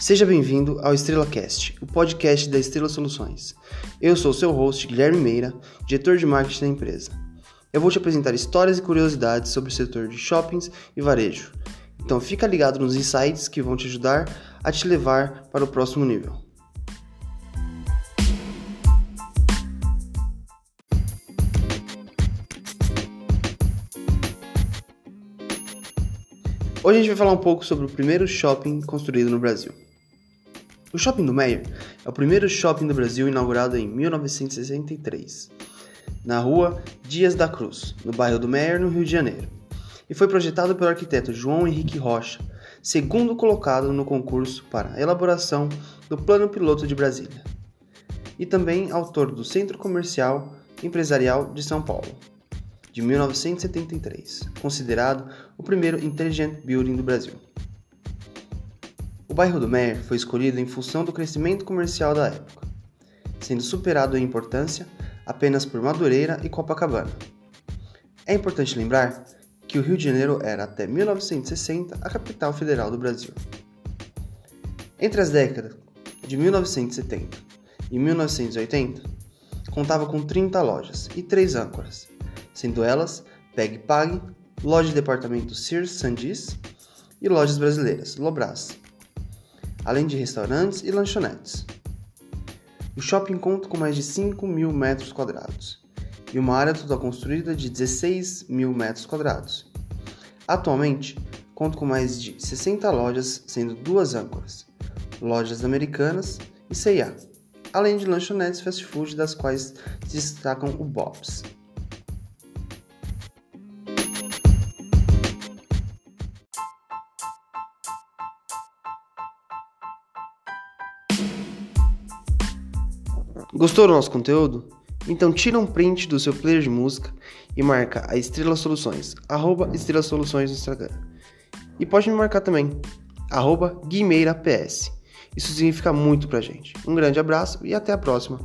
Seja bem-vindo ao Estrela Cast, o podcast da Estrela Soluções. Eu sou seu host, Guilherme Meira, diretor de marketing da empresa. Eu vou te apresentar histórias e curiosidades sobre o setor de shoppings e varejo. Então fica ligado nos insights que vão te ajudar a te levar para o próximo nível. Hoje a gente vai falar um pouco sobre o primeiro shopping construído no Brasil. O Shopping do Meyer é o primeiro shopping do Brasil inaugurado em 1963, na rua Dias da Cruz, no bairro do Meyer, no Rio de Janeiro, e foi projetado pelo arquiteto João Henrique Rocha, segundo colocado no concurso para a elaboração do Plano Piloto de Brasília, e também autor do Centro Comercial Empresarial de São Paulo de 1973, considerado o primeiro Intelligent Building do Brasil. Bairro do Meyer foi escolhido em função do crescimento comercial da época, sendo superado em importância apenas por Madureira e Copacabana. É importante lembrar que o Rio de Janeiro era até 1960 a capital federal do Brasil. Entre as décadas de 1970 e 1980, contava com 30 lojas e 3 âncoras, sendo elas Peg Pag, loja de departamento Sears Sandis e lojas brasileiras Lobras, além de restaurantes e lanchonetes. O shopping conta com mais de 5 mil metros quadrados e uma área total construída de 16 mil metros quadrados. Atualmente, conta com mais de 60 lojas, sendo duas âncoras, lojas americanas e C&A, além de lanchonetes fast food das quais se destacam o Bob's. Gostou do nosso conteúdo? Então tira um print do seu player de música e marca a Estrela Soluções, arroba Estrela Soluções no Instagram. E pode me marcar também, arroba Guimeira PS. Isso significa muito pra gente. Um grande abraço e até a próxima.